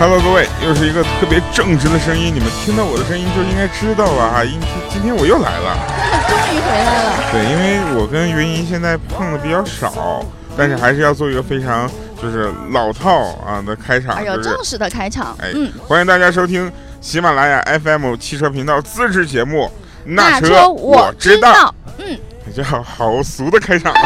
Hello，各位，又是一个特别正直的声音，你们听到我的声音就应该知道了哈。今今天我又来了，终于回来了。对，因为我跟云姨现在碰的比较少，但是还是要做一个非常就是老套啊的开场，哎呦，正式的开场。哎嗯，欢迎大家收听喜马拉雅 FM 汽车频道自制节目《那车我知道》。道。嗯，这好好俗的开场啊！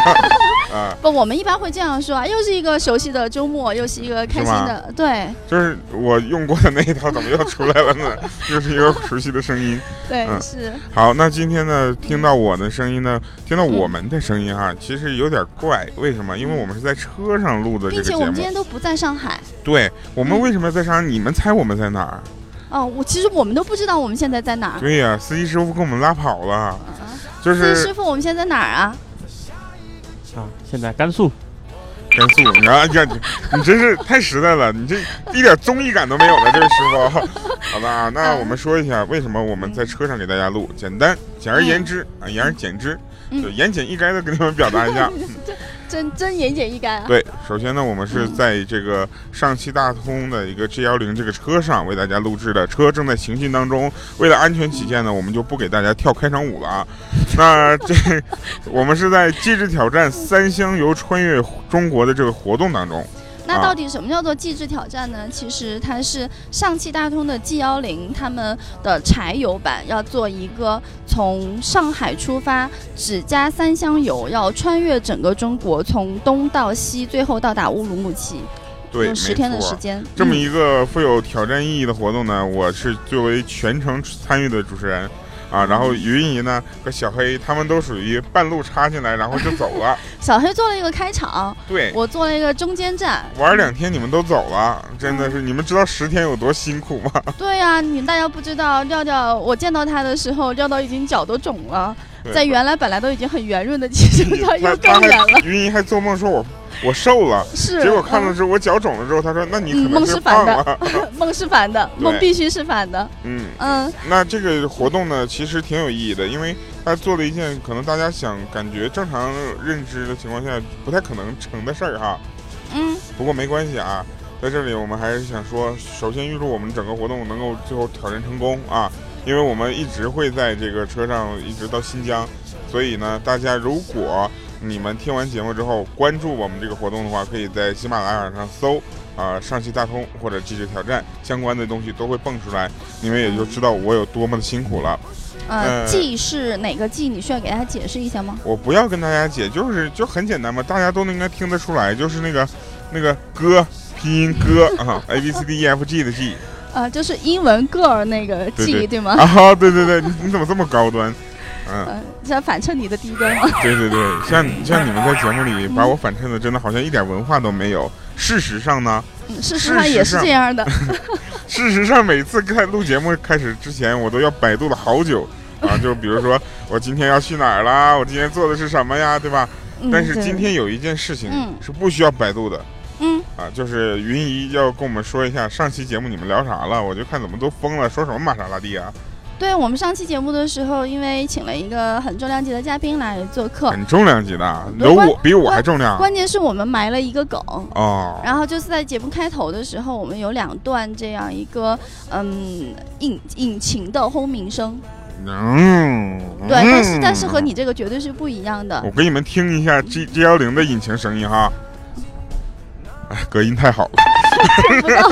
啊，不，我们一般会这样说啊，又是一个熟悉的周末，又是一个开心的，对就是我用过的那一套，怎么又出来了呢？又是一个熟悉的声音。对、嗯是。好，那今天呢，听到我的声音呢，听到我们的声音哈，其实有点怪，为什么？因为我们是在车上录的这个节并且我们今。天都不在上海对，我们为什么在上海？你们猜我们在哪儿？哦，我其实我们都不知道我们现在在哪儿。对呀、司机师傅给我们拉跑了，啊就是司机师傅，我们现在在哪儿啊？啊，现在甘肃，甘肃。你看，哎呀，你你真是太实在了，你这一点综艺感都没有的这位师傅。好的啊，那我们说一下为什么我们在车上给大家录，简单，简而言之啊，言而简之，嗯就言简意赅的跟你们表达一下。真真言简意赅啊。对，首先呢，我们是在这个上汽大通的一个 G 幺零这个车上为大家录制的，车正在行进当中。为了安全起见呢，我们就不给大家跳开场舞了啊。那这我们是在《机智挑战三箱油穿越中国》的这个活动当中。那啊到底什么叫做极致挑战呢？其实它是上汽大通的 G 幺零他们的柴油版，要做一个从上海出发，只加三箱油，要穿越整个中国，从东到西，最后到达乌鲁木齐，对，用十天的时间。这么嗯一个富有挑战意义的活动呢，我是作为全程参与的主持人。啊，然后云姨呢和小黑他们都属于半路插进来，然后就走了。小黑做了一个开场，对，我做了一个中间站。玩两天你们都走了，真的是你们知道十天有多辛苦吗？对呀、你大家不知道，廖廖，我见到他的时候，廖到已经脚都肿了，在原来本来都已经很圆润的基础上又更圆了还。云姨还做梦说我我瘦了，是，结果看了嗯之后我脚肿了之后，他说那你可嗯能是胖的了。梦是反的，梦必须是反的。嗯，嗯，那这个活动呢，其实挺有意义的，因为他做了一件可能大家想感觉正常认知的情况下不太可能成的事儿哈。嗯，不过没关系啊，在这里我们还是想说，首先预祝我们整个活动能够最后挑战成功啊，因为我们一直会在这个车上一直到新疆，所以呢，大家如果你们听完节目之后关注我们这个活动的话，可以在喜马拉雅上搜啊、上汽大通或者极致挑战相关的东西都会蹦出来，你们也就知道我有多么的辛苦了。呃，呃季是哪个季？你需要给大家解释一下吗？我不要跟大家解，就是就很简单嘛，大家都应该听得出来，就是那个那个歌拼音歌 啊，A B C D E F G 的 G 呃，就是英文 girl 那个对 G 对吗？啊，对对对，你你怎么这么高端？嗯，嗯，是反衬你的低端吗？对对对，像像你们在节目里把我反衬的，真的好像一点文化都没有。事实上呢，嗯，事实上也是这样的。事实上每次看录节目开始之前，我都要百度了好久啊，就比如说 我今天要去哪儿啦，我今天做的是什么呀，对吧？嗯但是今天有一件事情嗯是不需要百度的。嗯，啊，就是云姨要跟我们说一下上期节目你们聊啥了，我就看怎么都疯了，说什么玛莎拉蒂啊，对我们上期节目的时候，因为请了一个很重量级的嘉宾来做客，很重量级的啊，有我比我还重量关键是我们埋了一个梗。哦。然后就是在节目开头的时候，我们有两段这样一个嗯引引擎的轰鸣声，嗯，对，但是但是嗯和你这个绝对是不一样的我。给你们听一下 G G 幺零的引擎声音哈。哎，隔音太好了。听 不到。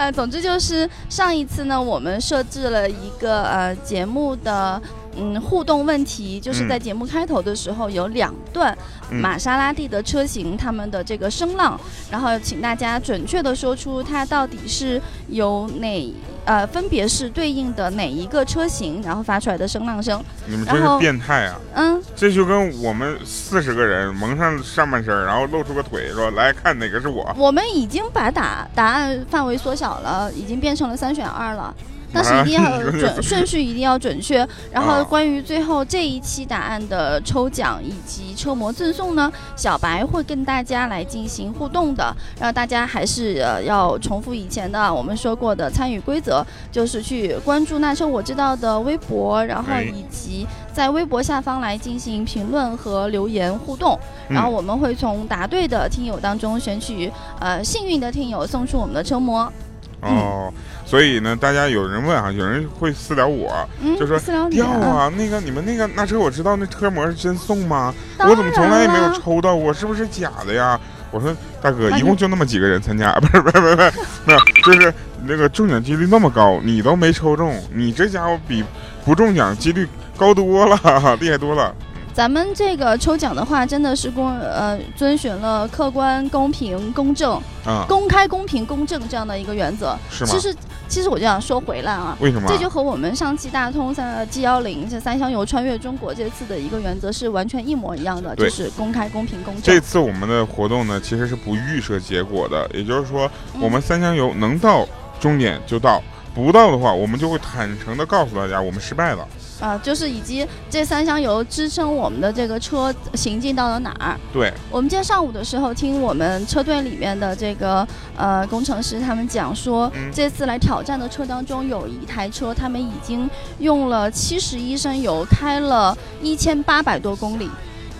呃，总之就是上一次呢，我们设置了一个呃节目的嗯互动问题，就是嗯在节目开头的时候有两段嗯玛莎拉蒂的车型他们的这个声浪，然后请大家准确的说出它到底是由哪呃分别是对应的哪一个车型，然后发出来的声浪声。你们真是变态啊！嗯，这就跟我们四十个人蒙上上半身，然后露出个腿，说来看哪个是我。我们已经把答答案范围缩小了，已经变成了三选二了。但是一定要啊 准 顺序一定要准确。然后啊关于最后这一期答案的抽奖以及车模赠送呢，小白会跟大家来进行互动的。然后大家还是呃要重复以前的我们说过的参与规则。就是去关注那车我知道的微博，然后哎以及在微博下方来进行评论和留言互动，嗯然后我们会从答对的听友当中选取呃幸运的听友送出我们的车模。哦，所以呢，大家有人问啊，有人会私聊我，嗯，就说掉啊，那个你们那个那车我知道那车模是真送吗？我怎么从来也没有抽到过？是不是假的呀？我说大哥，一共就那么几个人参加，不是 不是不是不是，就是那个中奖几率那么高，你都没抽中，你这家伙比不中奖几率高多了，厉害多了。咱们这个抽奖的话，真的是公呃遵循了客观、公平、公正、啊、公开、公平、公正这样的一个原则。是吗其？实，其实我就想说回来啊，为什么？这就和我们上汽大通三 G 幺零这三箱油穿越中国这次的一个原则是完全一模一样的，就是公开、公平、公正这。次我们的活动呢，其实是不预设结果的，也就是说，嗯我们三箱油能到终点就到，不到的话，我们就会坦诚的告诉大家，我们失败了。啊、就是以及这三箱油支撑我们的这个车行进到了哪儿。对，我们今天上午的时候听我们车队里面的这个呃工程师他们讲说，嗯这次来挑战的车当中有一台车，他们已经用了七十一升油开了一千八百多公里。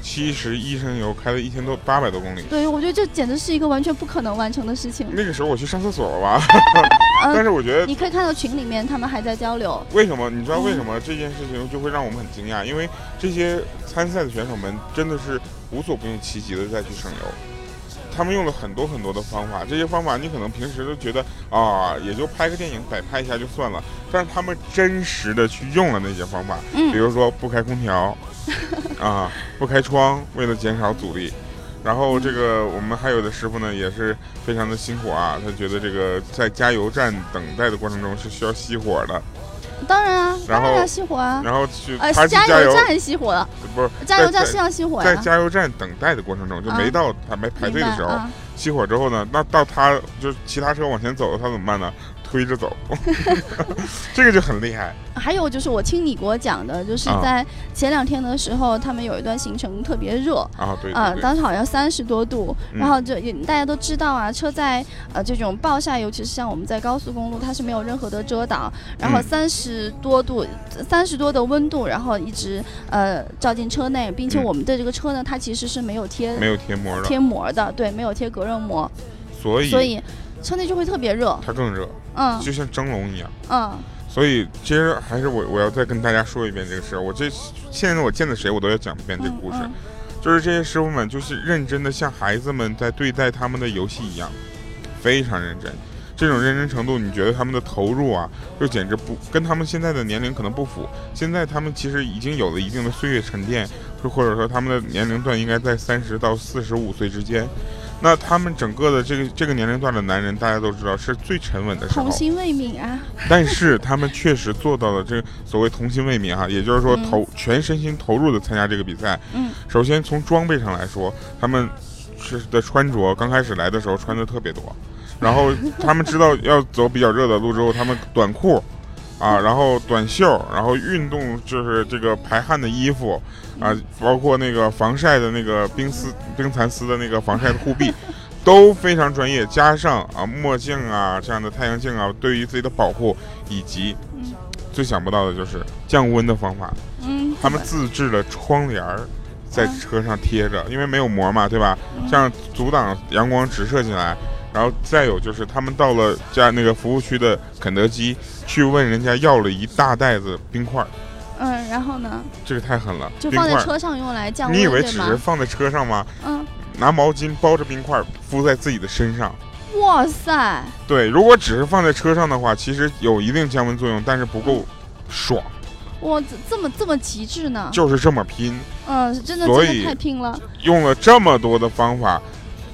七十一升油开了一千多八百多公里。对，我觉得这简直是一个完全不可能完成的事情。那个时候我去上厕所了吧，但呃，是我觉得你可以看到群里面他们还在交流。为什么？你知道为什么这件事情就会让我们很惊讶？因为这些参赛的选手们真的是无所不用其极的再去省油。他们用了很多很多的方法，这些方法你可能平时都觉得啊，也就拍个电影摆拍一下就算了，但是他们真实的去用了那些方法，比嗯，如说不开空调，啊，不开窗，为了减少阻力。然后这个我们还有的师傅呢，也是非常的辛苦啊，他觉得这个在加油站等待的过程中是需要熄火的，当然啊，然后当然要熄火啊。然后去呃，加加油，站熄火了，不是加油站是要熄火呀。在加油站等待的过程中，就没啊到还没排队的时候，熄火之后呢，那到他就其他车往前走，他怎么办呢？推着走，这个就很厉害。还有就是我听你给我讲的，就是啊。在前两天的时候，他们有一段行程特别热。啊，对啊、当时好像三十多度，嗯然后就也大家都知道啊，车在呃这种暴晒，尤其是像我们在高速公路，它是没有任何的遮挡，然后嗯。三十多度，三十多的温度，然后一直呃照进车内，并且嗯我们的这个车呢，它其实是没有贴没有贴膜的，贴膜的，对，没有贴隔热膜，所以所以车内就会特别热，它更热，嗯就像蒸笼一样。嗯所以其实还是我我要再跟大家说一遍这个事儿。我这现在我见的谁我都要讲一遍这个故事，嗯就是这些师傅们就是认真的像孩子们在对待他们的游戏一样，非常认真。这种认真程度，你觉得他们的投入啊，就简直不跟他们现在的年龄可能不符。现在他们其实已经有了一定的岁月沉淀，或或者说他们的年龄段应该在三十到四十五岁之间。那他们整个的这个这个年龄段的男人，大家都知道是最沉稳的时候童。心未泯啊，但是他们确实做到了这个所谓童心未泯哈，也就是说嗯投、全身心投入的参加这个比赛。嗯首先从装备上来说，他们是的穿着刚开始来的时候穿的特别多，然后他们知道要走比较热的路之后，他们短裤。啊，然后短袖，然后运动就是这个排汗的衣服，啊，包括那个防晒的那个冰丝、冰蚕丝的那个防晒的护臂，都非常专业。加上啊墨镜啊这样的太阳镜啊，对于自己的保护，以及嗯最想不到的就是降温的方法。嗯，他们自制了窗帘儿，在嗯车上贴着，因为没有膜嘛，对吧？这样阻挡阳光直射进来。然后再有就是，他们到了家那个服务区的肯德基，去问人家要了一大袋子冰块儿，嗯，然后呢，这个太狠了。就放在车上用来降温，你以为只是放在车上吗？嗯，拿毛巾包着冰块敷在自己的身上。哇塞，对，如果只是放在车上的话，其实有一定降温作用，但是不够爽，哇，这这么这么极致呢？就是这么拼。嗯，真的所以真的太拼了。用了这么多的方法，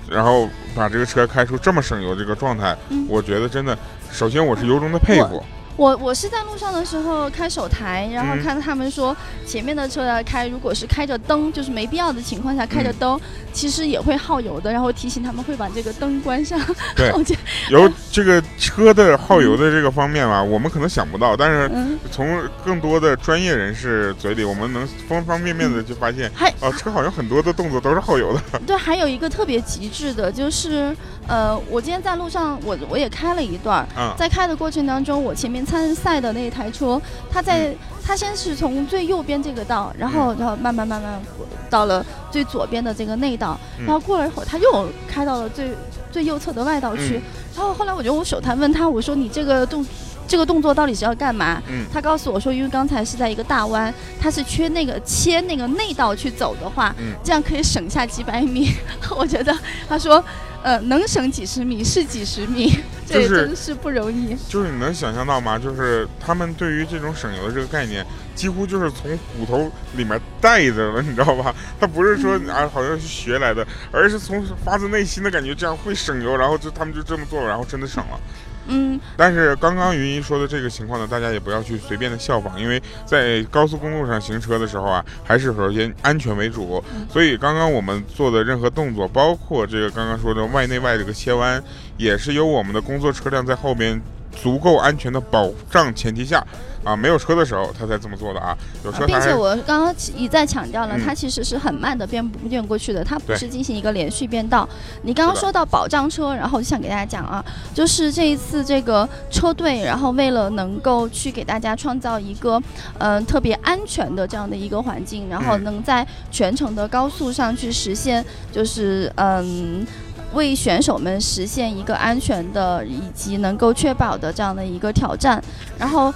然后把这个车开出这么省油这个状态，嗯。我觉得真的，首先我是由衷的佩服，我我是在路上的时候开手台，然后嗯看他们说前面的车要开，如果是开着灯，就是没必要的情况下开着嗯灯，其实也会耗油的。然后提醒他们会把这个灯关上。对 我觉得有这个车的耗油的这个方面吧，我们可能想不到，但是嗯，从更多的专业人士嘴里，我们能方方面面的就发现，还哦，车好像很多的动作都是耗油的。对，还有一个特别极致的，就是呃，我今天在路上，我我也开了一段在开的过程当中，我前面参赛的那一台车，他在他先是从最右边这个道，然后然后慢慢慢慢到了最左边的这个内道，嗯然后过了一会儿，他又开到了最最右侧的外道去嗯。然后后来我就用手台问他，我说你这个动这个动作到底是要干嘛？嗯他告诉我说，因为刚才是在一个大弯，他是缺那个切那个内道去走的话，嗯这样可以省下几百米。我觉得他说，呃，能省几十米是几十米，这真是不容易。就是你能想象到吗？就是他们对于这种省油的这个概念，几乎就是从骨头里面带着了，你知道吧？他不是说啊，好像是学来的，而是从发自内心的感觉这样会省油，然后就他们就这么做了，然后真的省了。嗯，但是刚刚云姨说的这个情况呢，大家也不要去随便的效仿，因为在高速公路上行车的时候啊，还是首先安全为主。所以刚刚我们做的任何动作，包括这个刚刚说的外内外这个切弯，也是由我们的工作车辆在后边足够安全的保障前提下，啊，没有车的时候他才这么做的啊。并且我刚刚一再强调了，嗯它其实是很慢的变变过去的，它不是进行一个连续变道。你刚刚说到保障车，然后我就想给大家讲啊，就是这一次这个车队，然后为了能够去给大家创造一个嗯、呃特别安全的这样的一个环境，然后嗯能在全程的高速上去实现，就是嗯。为选手们实现一个安全的以及能够确保的这样的一个挑战，然后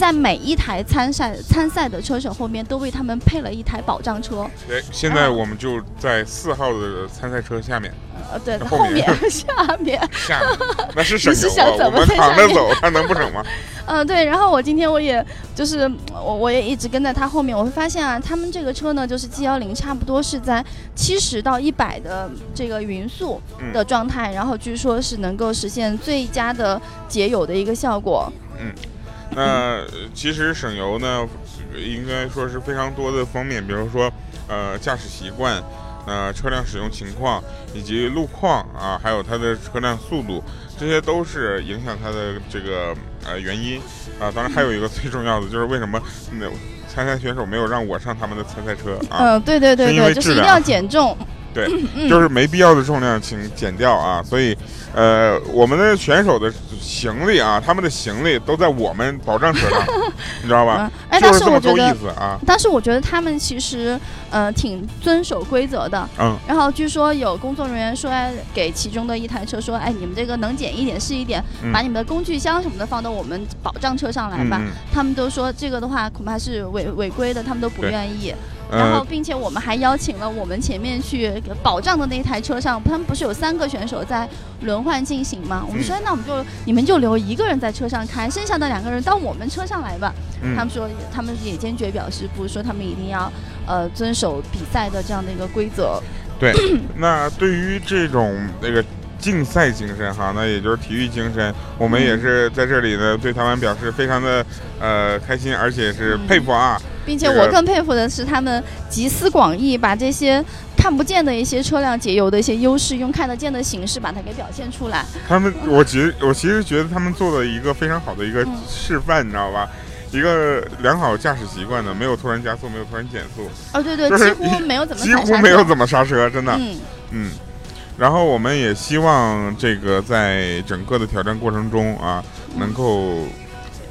在每一台参赛参赛的车手后面都为他们配了一台保障车。对，现在我们就在四号的参赛车下面，呃，对，后后面面 下面，下面那是省 你是油啊，想怎么我们躺着走，他能不省吗？嗯，对。然后我今天我也就是我我也一直跟在他后面，我会发现啊，他们这个车呢，就是 G 幺零，差不多是在七十到一百的这个匀速嗯的状态，然后据说是能够实现最佳的节油的一个效果。那呃其实省油呢，应该说是非常多的方面，比如说呃驾驶习惯。呃，车辆使用情况以及路况啊，还有它的车辆速度，这些都是影响它的这个呃原因啊。当然还有一个最重要的就是为什么那参赛选手没有让我上他们的参赛车啊？嗯，对对对对，就是一定要减重。对，嗯就是没必要的重量请减掉啊。所以，呃，我们的选手的行李啊，他们的行李都在我们保障车上，你知道吧？嗯，哎，但是我觉得。啊。但是我觉得他们其实，呃，挺遵守规则的。嗯，然后据说有工作人员说，哎，给其中的一台车说，哎，你们这个能减一点是一点，嗯把你们的工具箱什么的放到我们保障车上来吧。嗯他们都说这个的话恐怕是违违规的，他们都不愿意。嗯，然后，呃，并且我们还邀请了我们前面去保障的那台车上，他们不是有三个选手在轮换进行吗？我们嗯说，那我们就你们就留一个人在车上开，剩下的两个人到我们车上来吧。嗯他们说，他们也坚决表示不，说他们一定要呃遵守比赛的这样的一个规则。对。那对于这种那个竞赛精神哈，那也就是体育精神，我们也是在这里呢对他们表示非常的呃开心，而且是嗯佩服啊。并且我更佩服的是，他们集思广益，把这些看不见的一些车辆节油的一些优势，用看得见的形式把它给表现出来。他们，我其实我其实觉得他们做了一个非常好的一个嗯示范，你知道吧？一个良好驾驶习惯的，没有突然加速，没有突然减速，哦，对对，就是几乎没有怎么几踩刹车乎没有怎么刹车，真的。嗯，嗯，然后我们也希望这个在整个的挑战过程中啊，能够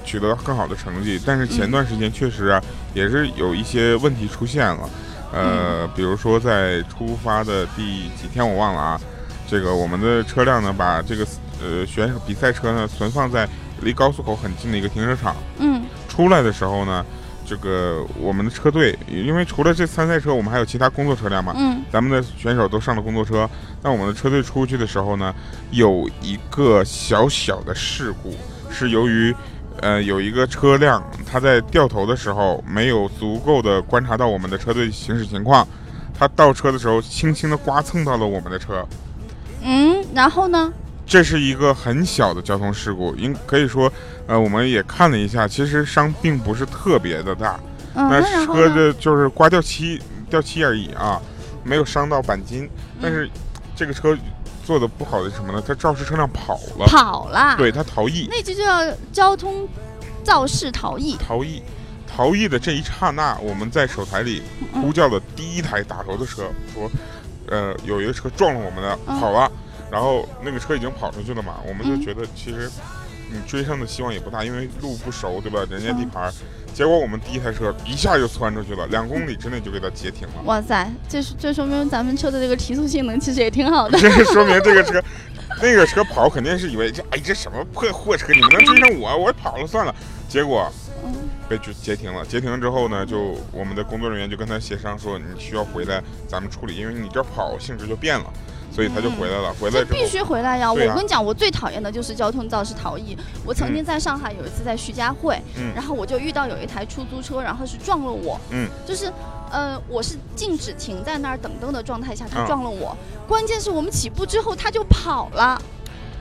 取得更好的成绩。但是前段时间确实啊，也是有一些问题出现了，呃，比如说在出发的第几天我忘了啊，这个我们的车辆呢，把这个呃选手比赛车呢存放在离高速口很近的一个停车场，嗯出来的时候呢。这个我们的车队，因为除了这参赛车，我们还有其他工作车辆嘛，嗯咱们的选手都上了工作车，那我们的车队出去的时候呢，有一个小小的事故，是由于，呃，有一个车辆它在掉头的时候没有足够的观察到我们的车队行驶情况，它倒车的时候轻轻的刮蹭到了我们的车，嗯，然后呢？这是一个很小的交通事故，应可以说，呃，我们也看了一下，其实伤并不是特别的大，嗯，那车呢？的就是刮掉漆掉漆而已啊，没有伤到钣金。但嗯是这个车做的不好的是什么呢？他肇事车辆跑了，跑了，，对，他逃逸，那就叫交通肇事逃逸。逃逸。逃逸的这一刹那，我们在手台里嗯呼叫了第一台打头的车，说，呃，有一个车撞了我们的，嗯跑了，然后那个车已经跑出去了嘛，我们就嗯觉得其实你追上的希望也不大，因为路不熟，对吧？人家嗯地盘儿，结果我们第一台车一下就窜出去了，两公里之内就给它截停了。哇塞，这是这说明咱们车的这个提速性能其实也挺好的。这说明这个车，那个车跑肯定是以为这哎这什么破货车，你们能追上我？我跑了算了。结果嗯被就截停了。截停了之后呢，就我们的工作人员就跟他协商说，你需要回来咱们处理，因为你这跑性质就变了，所以他就回来了。回来这必，须回来呀！我跟你讲，我最讨厌的就是交通肇事逃逸。我曾经在上海有一次在徐家汇，嗯然后我就遇到有一台出租车，然后是撞了我，嗯，就是。呃，我是静止停在那儿等灯的状态下，他啊撞了我。关键是我们起步之后他就跑了，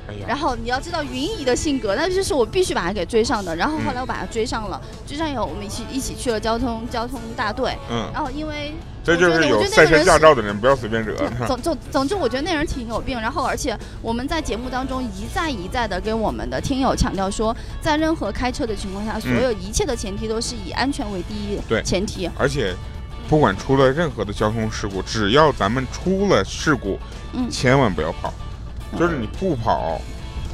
哎，然后你要知道云姨的性格，那就是我必须把他给追上的。然后后嗯来我把他追上了，追上以后我们一起一起去了交通交通大队。嗯，然后因为这就是有赛车驾照的人不要随便惹。总总总之，我觉得那人挺有病。然后，而且我们在节目当中一再一再的跟我们的听友强调说，在任何开车的情况下，所有一切的前提都是以安全为第一嗯对前提。而且，不管出了任何的交通事故，只要咱们出了事故，嗯千万不要跑。就是你不跑，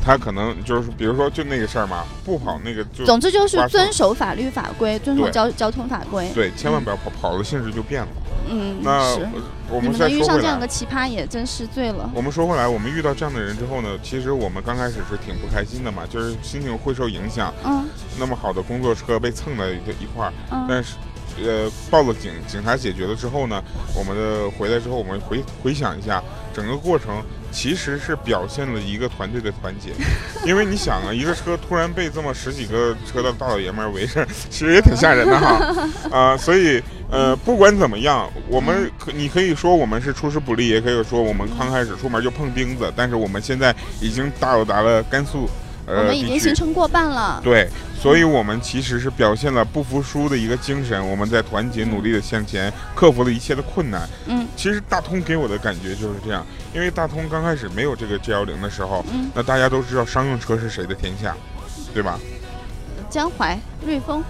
他可能就是比如说就那个事儿嘛，不跑那个就总之就是遵守法律法规，遵守交交通法规。对，千万不要跑，跑的性质就变了。嗯，那。我们再遇上这样的，奇葩也真是醉了。我们说回来，我们遇到这样的人之后呢，其实我们刚开始是挺不开心的嘛，就是心情会受影响。嗯那么好的工作车被蹭了一一块儿，嗯但是。呃，报了警，警察解决了之后呢，我们的回来之后，我们回回想一下，整个过程其实是表现了一个团队的团结，因为你想啊，一个车突然被这么十几个车的大老爷们儿围着，其实也挺吓人的哈，啊、所以呃，不管怎么样，我们可你可以说我们是出师不利，也可以说我们刚开始出门就碰钉子，但是我们现在已经到达了甘肃，呃，我们已经行程过半了。对，所以我们其实是表现了不服输的一个精神，我们在团结努力的向前，克服了一切的困难。嗯其实大通给我的感觉就是这样，因为大通刚开始没有这个 G 幺零的时候，嗯，那大家都知道商用车是谁的天下，对吧？江淮、瑞风，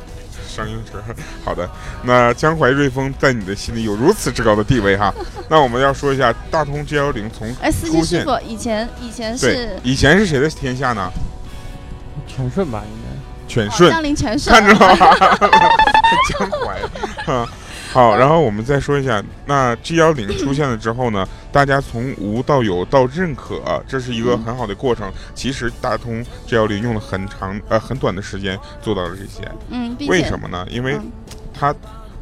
商用车，好的。那江淮瑞风在你的心里有如此之高的地位哈。那我们要说一下大通 G 幺零从哎，司机师傅以前以前是以前是谁的天下呢？全顺吧，应该。犬顺，江陵犬顺，看着吗？江淮，啊，好，然后我们再说一下，那 G 幺零出现了之后呢，大家从无到有到认可，这是一个很好的过程。其实大通 G 幺零用了很长呃很短的时间做到了这些，嗯，为什么呢？因为嗯它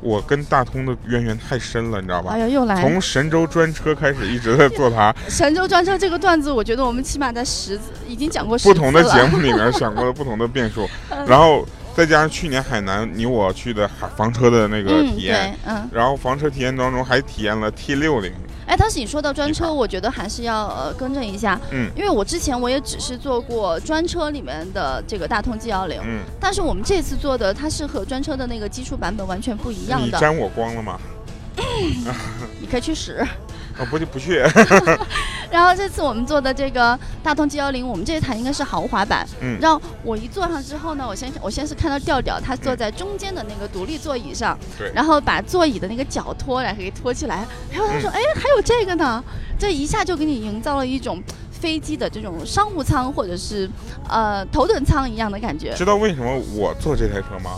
我跟大通的渊源太深了，你知道吧？哎？呀，又来从神州专车开始一直在做它，神州专车这个段子，我觉得我们起码在十次已经讲过十不同的节目里面讲过了不同的变数，然后再加上去年海南你我去的海房车的那个嗯，体验。对，嗯，然后房车体验当中还体验了 T 六零，哎，但是你说到专车，我觉得还是要呃更正一下，嗯。因为我之前我也只是做过专车里面的这个大通 G 幺零，嗯，但是我们这次做的它是和专车的那个基础版本完全不一样的，你沾我光了吗？你可以去使。啊，不不去，然后这次我们坐的这个大通 G 幺零，我们这一台应该是豪华版。嗯然后我一坐上之后呢，我先我先是看到调调，他坐在中间的那个独立座椅上，对然后把座椅的那个脚托来给托起来，然后他说：“嗯哎，还有这个呢！”这一下就给你营造了一种飞机的这种商务舱或者是呃头等舱一样的感觉。知道为什么我坐这台车吗？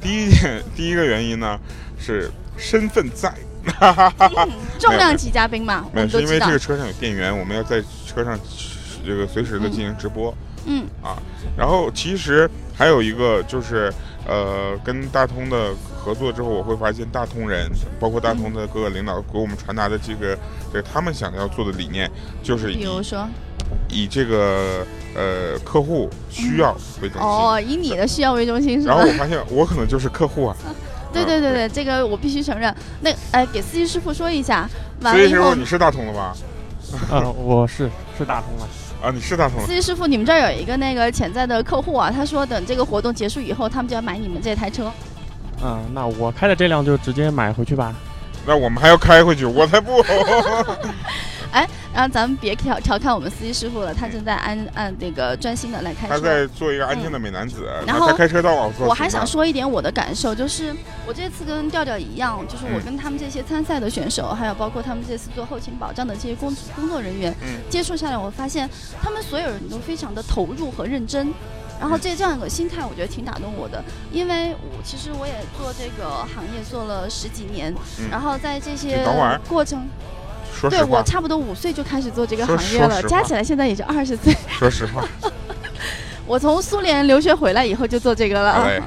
第一点，第一个原因呢是身份在，嗯 重量级嘉宾嘛，我没是因为这个。车上有电源，我们要在车上这个随时的进行直播。嗯啊然后其实还有一个就是，呃，跟大通的合作之后，我会发现大通人，包括大通的各个领导给我们传达的这个，这个他们想要做的理念，就是比如说，以这个呃客户需要为中心。哦，以你的需要为中心是吧然后？我发现我可能就是客户啊。对对对对，这个我必须承认。那哎，给司机师傅说一下，完了以后你是大通的吧？呃，我是是大通的。啊，你是大通的司机师傅，你们这儿有一个那个潜在的客户啊，他说等这个活动结束以后，他们就要买你们这台车。嗯，那我开的这辆就直接买回去吧。那我们还要开回去，我才不。然后咱们别调调侃我们司机师傅了，他正在安按那个专心的来开车。他在做一个安静的美男子，然后他开车到我我还想说一点我的感受，就是我这次跟调调一样，就是我跟他们这些参赛的选手，还有包括他们这次做后勤保障的这些工工作人员，嗯，接触下来，我发现他们所有人都非常的投入和认真。然后这这样一个心态，我觉得挺打动我的，因为我其实我也做这个行业做了十几年，然后在这些过程。对我差不多五岁就开始做这个行业了，加起来现在也就二十岁。说实话，我从苏联留学回来以后就做这个了。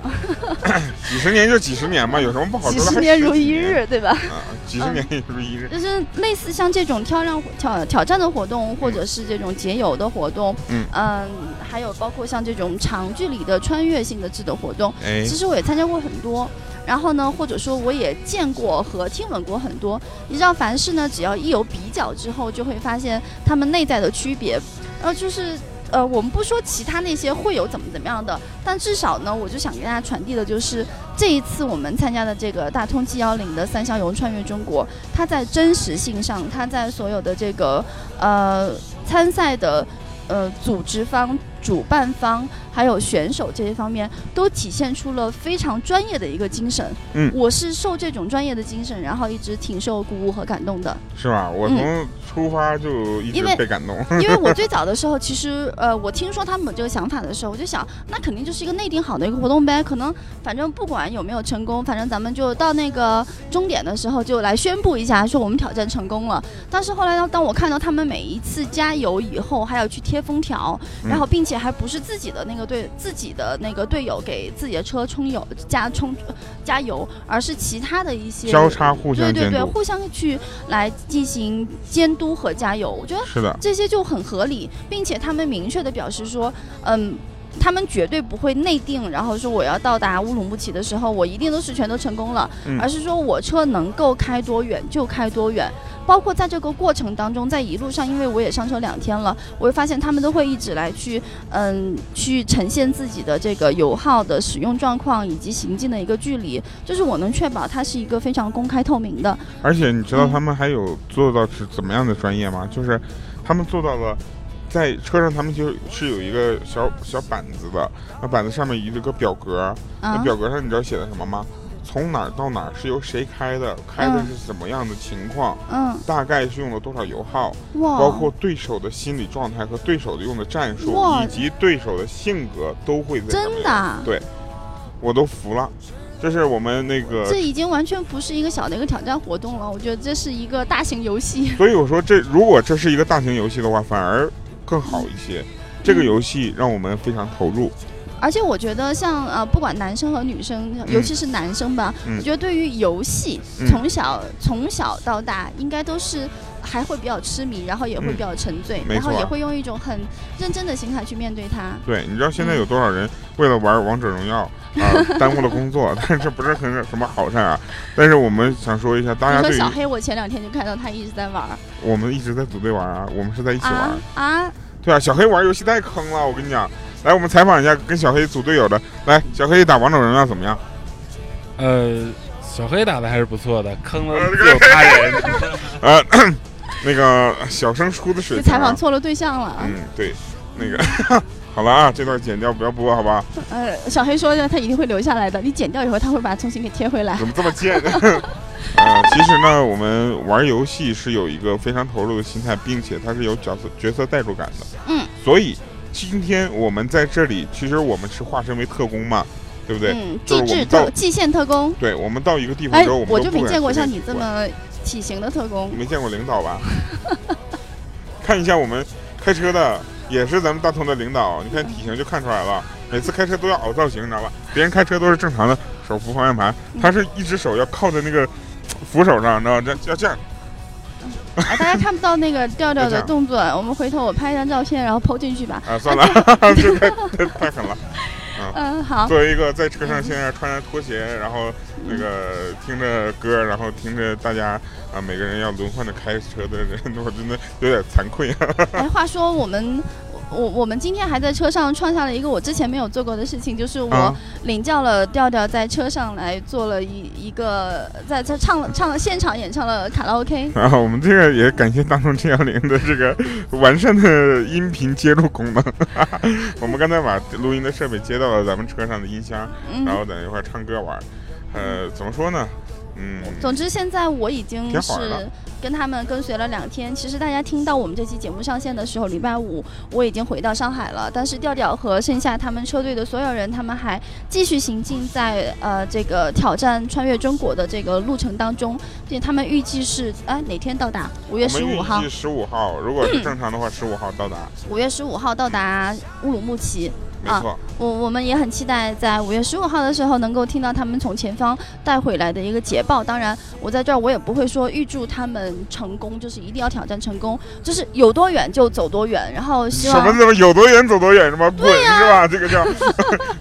几十年就几十年嘛，有什么不好？几十年如一日，对吧？啊，几十年如一日。就是类似像这种挑战挑挑战的活动，或者是这种节友的活动，嗯嗯，还有包括像这种长距离的穿越性的质的活动，哎，其实我也参加过很多。然后呢，或者说我也见过和听闻过很多。你知道，凡事呢，只要一有比较之后，就会发现他们内在的区别。然后就是，呃，我们不说其他那些会有怎么怎么样的，但至少呢，我就想给大家传递的就是，这一次我们参加的这个大通 G 幺零的三箱游穿越中国，它在真实性上，它在所有的这个呃参赛的呃组织方。主办方还有选手这些方面都体现出了非常专业的一个精神。嗯，我是受这种专业的精神，然后一直挺受鼓舞和感动的。是吧？我从出发就一直被感动。因为我最早的时候，其实呃，我听说他们有这个想法的时候，我就想，那肯定就是一个内定好的一个活动呗。可能反正不管有没有成功，反正咱们就到那个终点的时候就来宣布一下，说我们挑战成功了。但是后来呢，当我看到他们每一次加油以后，还要去贴封条，然后并且。还不是自己的那个队，自己的那个队友给自己的车充油加充加油，而是其他的一些交叉互相对对对，互相去来进行监督和加油。我觉得是的，这些就很合理，并且他们明确的表示说，嗯，他们绝对不会内定，然后说我要到达乌鲁木齐的时候，我一定都是全都成功了，而是说我车能够开多远就开多远。包括在这个过程当中，在一路上，因为我也上车两天了，我会发现他们都会一直来去，嗯，去呈现自己的这个油耗的使用状况以及行进的一个距离，就是我能确保它是一个非常公开透明的。而且你知道他们还有做到是怎么样的专业吗？就是他们做到了，在车上他们就是有一个小小板子的，那板子上面一个表格，那表格上你知道写的什么吗？从哪儿到哪儿是由谁开的？开的是怎么样的情况？嗯，大概是用了多少油耗？哇！包括对手的心理状态和对手的用的战术，以及对手的性格都会在真的对，我都服了。这是我们那个，这已经完全不是一个小的一个挑战活动了。我觉得这是一个大型游戏。所以我说，这如果这是一个大型游戏的话，反而更好一些。这个游戏让我们非常投入。而且我觉得，像呃，不管男生和女生，尤其是男生吧，我觉得对于游戏，从小从小到大，应该都是还会比较痴迷，然后也会比较沉醉，然后也会用一种很认真的心态去面对它。对，你知道现在有多少人为了玩王者荣耀 啊，耽误了工作？但是这不是很什么好事啊。但是我们想说一下，大家对小黑，我前两天就看到他一直在玩。我们一直在组队玩啊，我们是在一起玩啊。对啊，小黑玩游戏太坑了，我跟你讲。来，我们采访一下跟小黑组队友的。来，小黑打王者荣耀怎么样？呃，小黑打的还是不错的，坑了自有他人。呃，那个小声出的水。采访错了对象了。嗯，对，那个 好了啊，这段剪掉，不要播，好吧？呃，小黑说他一定会留下来的，你剪掉以后他会把它重新给贴回来。怎么这么贱？呃，其实呢，我们玩游戏是有一个非常投入的心态，并且它是有角色角色代入感的。嗯，所以。今天我们在这里，其实我们是化身为特工嘛，对不对？嗯，机智特、蓟县特工。对，我们到一个地方之后，我就没见过像你这么体型的特工。没见过领导吧？看一下我们开车的，也是咱们大通的领导。你看体型就看出来了，每次开车都要凹造型，你知道吧？别人开车都是正常的手扶方向盘，他是一只手要靠在那个扶手上，你知道这要这样。啊，大家看不到那个 调调的动作，我们回头我拍一张照片，然后抛进去吧。啊，算了，这太太狠了。嗯，好。作为一个在车上现在穿着拖鞋，然后那个听着歌，然后听着大家啊每个人要轮换着开车的人，我真的有点惭愧。哎，话说我们我我们今天还在车上创下了一个我之前没有做过的事情，就是我啊领教了调调在车上来做了一一个在在唱了唱了现场演唱了卡拉 OK。啊，我们这个也感谢大众 G 幺零的这个完善的音频接入功能。我们刚才把录音的设备接到了咱们车上的音箱，嗯然后在一块儿唱歌玩。呃，怎么说呢？嗯，总之，现在我已经是跟他们跟随了两天。其实大家听到我们这期节目上线的时候，礼拜五我已经回到上海了。但是调调和剩下他们车队的所有人，他们还继续行进在呃这个挑战穿越中国的这个路程当中，并且他们预计是哎哪天到达？五月十五号计，十五号，如果是正常的话，十五号到达，五月十五号到达乌鲁木齐。啊没错。我我们也很期待在五月十五号的时候能够听到他们从前方带回来的一个捷报。当然，我在这儿我也不会说预祝他们成功，就是一定要挑战成功，就是有多远就走多远。然后希望什么什么有多远走多远是吧？滚是吧？这个叫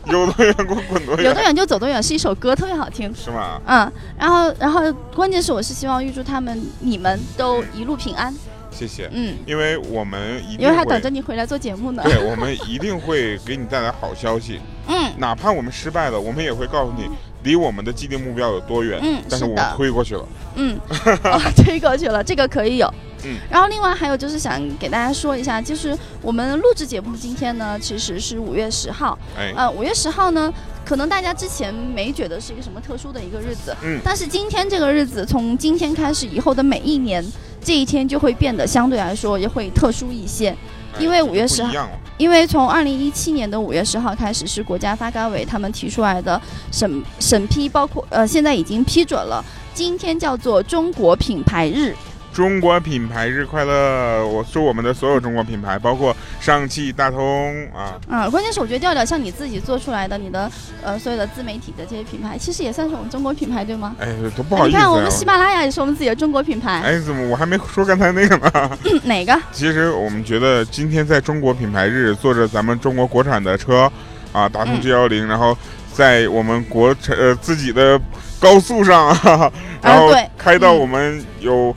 有多远给我滚多远，有多远就走多远是一首歌，特别好听。是吗？嗯，然后然后关键是我是希望预祝他们你们都一路平安。谢谢，嗯，因为我们一定因为还等着你回来做节目呢。对，我们一定会给你带来好消息，嗯。哪怕我们失败了，我们也会告诉你离我们的既定目标有多远，嗯但是我们推过去了。嗯，哦，推过去了，这个可以有。嗯，然后另外还有就是想给大家说一下，就是我们录制节目今天呢，其实是五月十号。哎，呃，五月十号呢，可能大家之前没觉得是一个什么特殊的一个日子，嗯。但是今天这个日子，从今天开始以后的每一年，这一天就会变得相对来说也会特殊一些。哎因为五月10号因为从二零一七年的五月十号开始，是国家发改委他们提出来的审审批，包括呃现在已经批准了，今天叫做中国品牌日。中国品牌日快乐！我祝我们的所有中国品牌，包括上汽大通啊，嗯，关键是我觉得调调像你自己做出来的，你的呃所有的自媒体的这些品牌，其实也算是我们中国品牌，对吗？哎，都不好意思、啊。你看我们喜马拉雅也是我们自己的中国品牌，哎，怎么我还没说刚才那个呢？哪个？其实我们觉得今天在中国品牌日，坐着咱们中国国产的车，啊，大通嗯 G 幺零，然后在我们国产呃自己的高速上，然后开到我们有，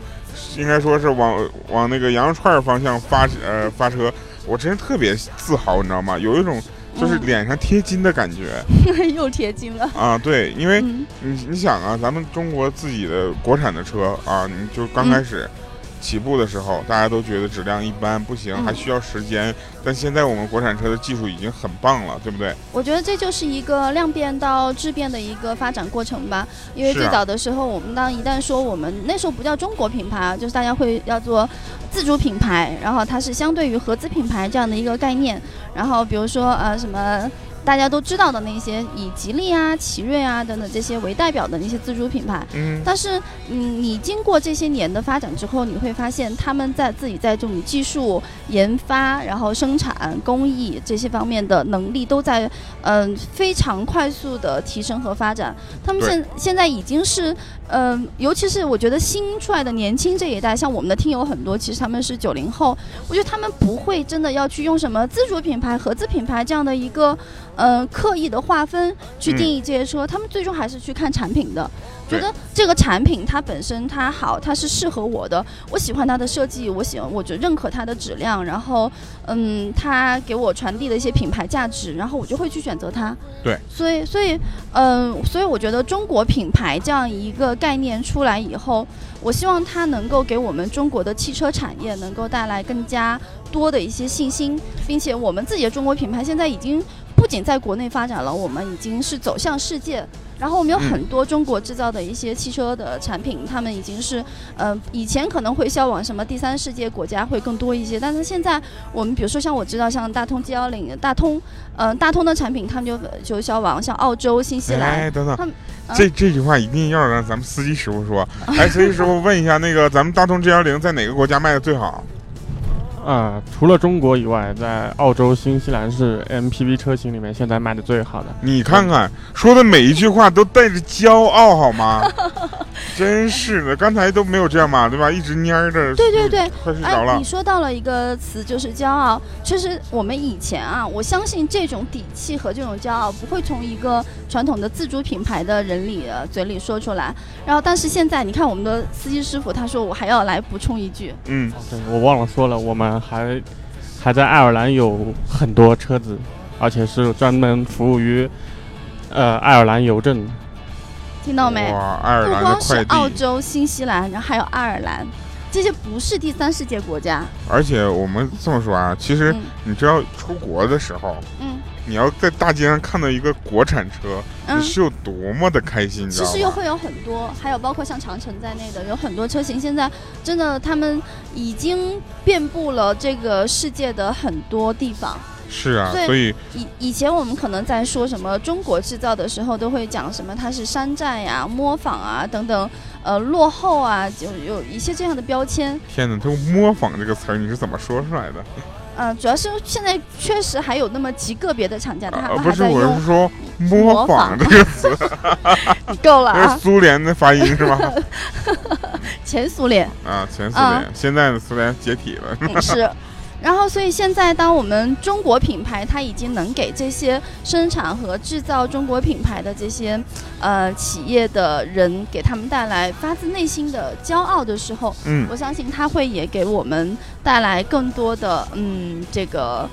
应该说是往往那个羊肉串儿方向发呃发车，我真是特别自豪，你知道吗？有一种就是嗯脸上贴金的感觉、又贴金了。啊，对，因为嗯你你想啊，咱们中国自己的国产的车啊，你就刚开始起步的时候，大家都觉得质量一般，不行，嗯还需要时间。但现在我们国产车的技术已经很棒了，对不对？我觉得这就是一个量变到质变的一个发展过程吧。因为最早的时候，我们当一旦说我们那时候不叫中国品牌啊，就是大家会要做自主品牌，然后它是相对于合资品牌这样的一个概念。然后比如说呃什么。大家都知道的那些以吉利啊、奇瑞啊等等这些为代表的那些自主品牌，嗯，但是，嗯，你经过这些年的发展之后，你会发现他们在自己在这种技术研发、然后生产、工艺这些方面的能力都在嗯、非常快速的提升和发展。他们现现在已经是嗯、尤其是我觉得新出来的年轻这一代，像我们的听友很多，其实他们是九零后，我觉得他们不会真的要去用什么自主品牌、合资品牌这样的一个嗯、刻意的划分去定义这些车，他们最终还是去看产品的。觉得这个产品它本身它好，它是适合我的，我喜欢它的设计，我喜欢，我就认可它的质量，然后嗯，它给我传递的一些品牌价值，然后我就会去选择它。对，所以所以嗯，所以我觉得中国品牌这样一个概念出来以后，我希望它能够给我们中国的汽车产业能够带来更加多的一些信心，并且我们自己的中国品牌现在已经不仅在国内发展了，我们已经是走向世界。然后我们有嗯很多中国制造的一些汽车的产品，他们已经是，呃，以前可能会销往什么第三世界国家会更多一些，但是现在我们比如说像我知道像大通 G 幺零、大通，嗯、大通的产品，他们就就销往像澳洲、新西兰，哎，等等这这句话一定要让咱们司机师傅说。哎，司机师傅问一下，那个咱们大通 G 幺零在哪个国家卖的最好？啊、除了中国以外，在澳洲、新西兰是 MPV 车型里面现在卖的最好的。你看看，说的每一句话都带着骄傲，好吗？真是的，刚才都没有这样嘛，对吧？一直蔫儿着，对对对，快睡着哎，了你。说到了一个词，就是骄傲。其实我们以前啊，我相信这种底气和这种骄傲不会从一个传统的自主品牌的人里、呃、嘴里说出来。然后，但是现在你看，我们的司机师傅他说，我还要来补充一句，嗯，对我忘了说了，我们还还在爱尔兰有很多车子，而且是专门服务于呃爱尔兰邮政。听到没？哇，爱尔不兰的光是快递，澳洲、新西兰，然后还有爱尔兰，这些不是第三世界国家。而且我们这么说啊，其实嗯你知道出国的时候，嗯你要在大街上看到一个国产车，嗯你，是有多么的开心，其？实又会有很多，还有包括像长城在内的，有很多车型现在真的他们已经遍布了这个世界的很多地方。是啊，所以以以前我们可能在说什么中国制造的时候，都会讲什么它是山寨呀、模仿啊等等，呃，落后啊，就有一些这样的标签。天哪，这个模仿这个词儿你是怎么说出来的？呃，主要是现在确实还有那么极个别的厂家，他啊，们不是，还在用我是。说模模仿仿这个词 你够了这是啊，苏联的发音是吧？前苏联。啊，前苏啊联，现在的苏联解体了。嗯，是。然后，所以现在，当我们中国品牌它已经能给这些生产和制造中国品牌的这些呃企业的人，给他们带来发自内心的骄傲的时候，嗯，我相信它会也给我们带来更多的嗯这个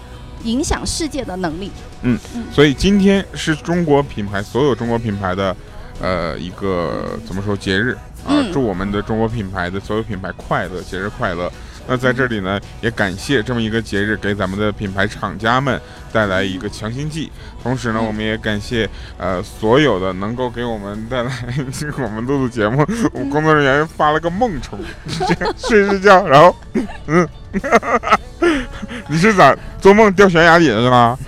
影响世界的能力。嗯所以今天是中国品牌所有中国品牌的呃一个怎么说节日啊？嗯祝我们的中国品牌的所有品牌快乐，节日快乐。那在这里呢，也感谢这么一个节日给咱们的品牌厂家们带来一个强心剂。同时呢，嗯我们也感谢呃所有的能够给我们带来 我们录的节目，我们工作人员发了个梦虫，睡睡觉，然后嗯，你是咋做梦掉悬崖底下去了？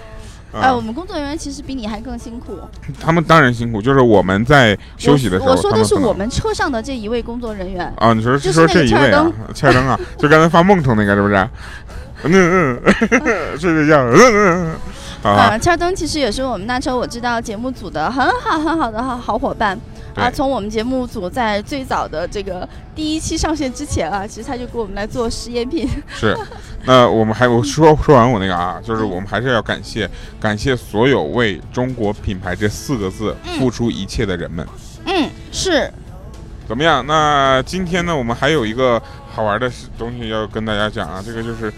啊哎、我们工作人员其实比你还更辛苦。他们当然辛苦，就是我们在休息的时候，我我说的是我们车上的这一位工作人员。啊，你说是说这一位啊，切尔登啊，就刚才发梦虫那个是不是？嗯嗯，睡睡觉，嗯嗯嗯，啊，啊，切尔登其实也是我们那车我知道节目组的很好很好的好好伙伴啊。从我们节目组在最早的这个第一期上线之前啊，其实他就给我们来做实验品。是。那我们还我说说完我那个啊，就是我们还是要感谢感谢所有为中国品牌这四个字嗯付出一切的人们。嗯，是怎么样？那今天呢，我们还有一个好玩的事东西要跟大家讲啊，这个就是。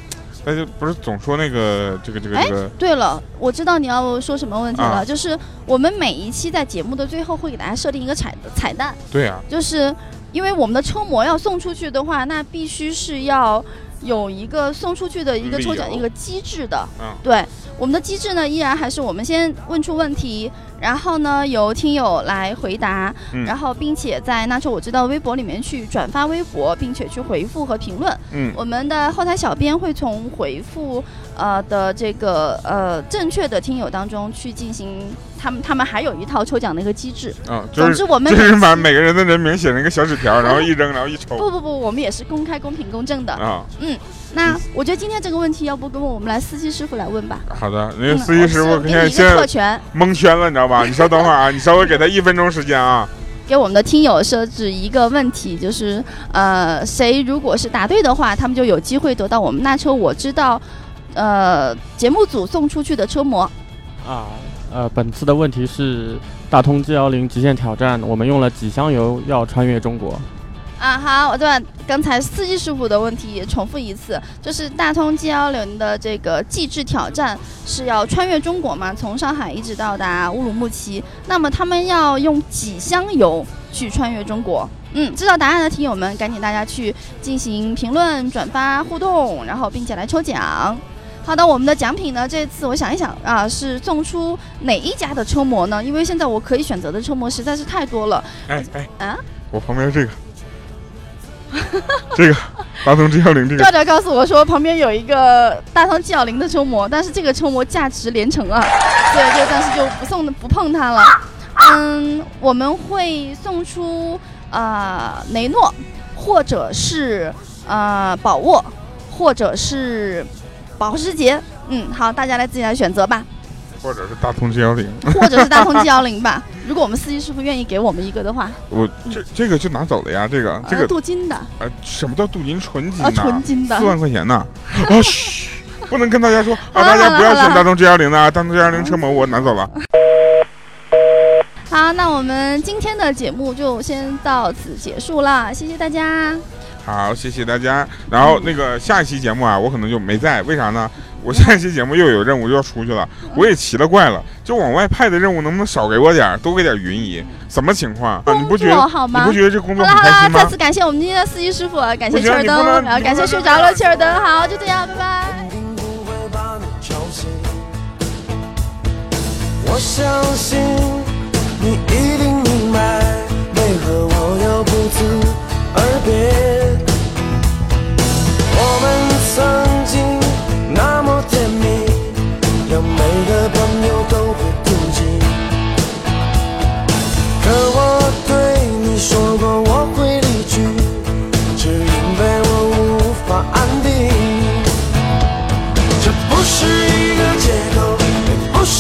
大家不是总说那个这个这个哎这个对了，我知道你要说什么问题了，啊就是我们每一期在节目的最后会给大家设定一个彩彩蛋，对啊，就是因为我们的车模要送出去的话，那必须是要有一个送出去的一个抽奖一个机制的。嗯对，我们的机制呢，依然还是我们先问出问题，然后呢由听友来回答，嗯然后并且在那时候我知道微博里面去转发微博，并且去回复和评论。嗯我们的后台小编会从回复呃的这个呃正确的听友当中去进行，他们他们还有一套抽奖的一个机制。啊，就是总之，我们就是把每个人的人名写成一个小纸条，然后一扔，然后一抽不不不，我们也是公开、公平、公正的。啊。嗯那我觉得今天这个问题，要不跟我们来司机师傅来问吧？好的，那个嗯司机师傅给你一个特权，蒙圈了，你知道吧？你稍等会儿啊，你稍微给他一分钟时间啊。给我们的听友设置一个问题，就是呃，谁如果是答对的话，他们就有机会得到我们那车我知道，呃，节目组送出去的车模。啊，呃，本次的问题是大通 G 幺零极限挑战，我们用了几箱油要穿越中国？啊，好，我对刚才司机师傅的问题也重复一次，就是大通 G 幺零的这个极致挑战是要穿越中国嘛，从上海一直到达乌鲁木齐，那么他们要用几箱油去穿越中国？嗯，知道答案的听友们，赶紧大家去进行评论、转发、互动，然后并且来抽奖。好的，我们的奖品呢，这次我想一想啊，是送出哪一家的车模呢？因为现在我可以选择的车模实在是太多了。哎哎啊，我旁边这个，这个大通 G 幺零这个调调告诉我说，旁边有一个大通 G 幺零的车模，但是这个车模价值连城啊，对，就暂时就不送不碰它了。嗯，我们会送出呃雷诺，或者是呃宝沃，或者是保时捷。嗯，好，大家来自己来选择吧，或者是大通 G 幺零，或者是大通 G 幺零吧。如果我们司机师傅愿意给我们一个的话，我这这个就拿走了呀，这个这呃，个镀金的，呃，什么叫镀金纯金呃，呐？纯金的四。万块钱呢？啊嘘，不能跟大家说啊，大家不要选大通 G 幺零的啊，大通 G 幺零车模我拿走了。好，那我们今天的节目就先到此结束了，谢谢大家。好，谢谢大家。然后那个下一期节目啊，我可能就没在，为啥呢？我下一期节目又有任务又要出去了，我也奇了怪了，就往外派的任务能不能少给我点儿，多给点云姨？什么情况啊？你不觉得？好吗？你不觉得这工作好开心吗？再次感谢我们今天的司机师傅，感谢切尔登，然后感谢睡着了切尔登，好，就这样，拜拜。我相信你一定明白，为何我要不辞而别。曾经那么甜蜜，让每个朋友都会妒忌。可我对你说过我会离去，只因为我无法安定。这不是一个借口，也不是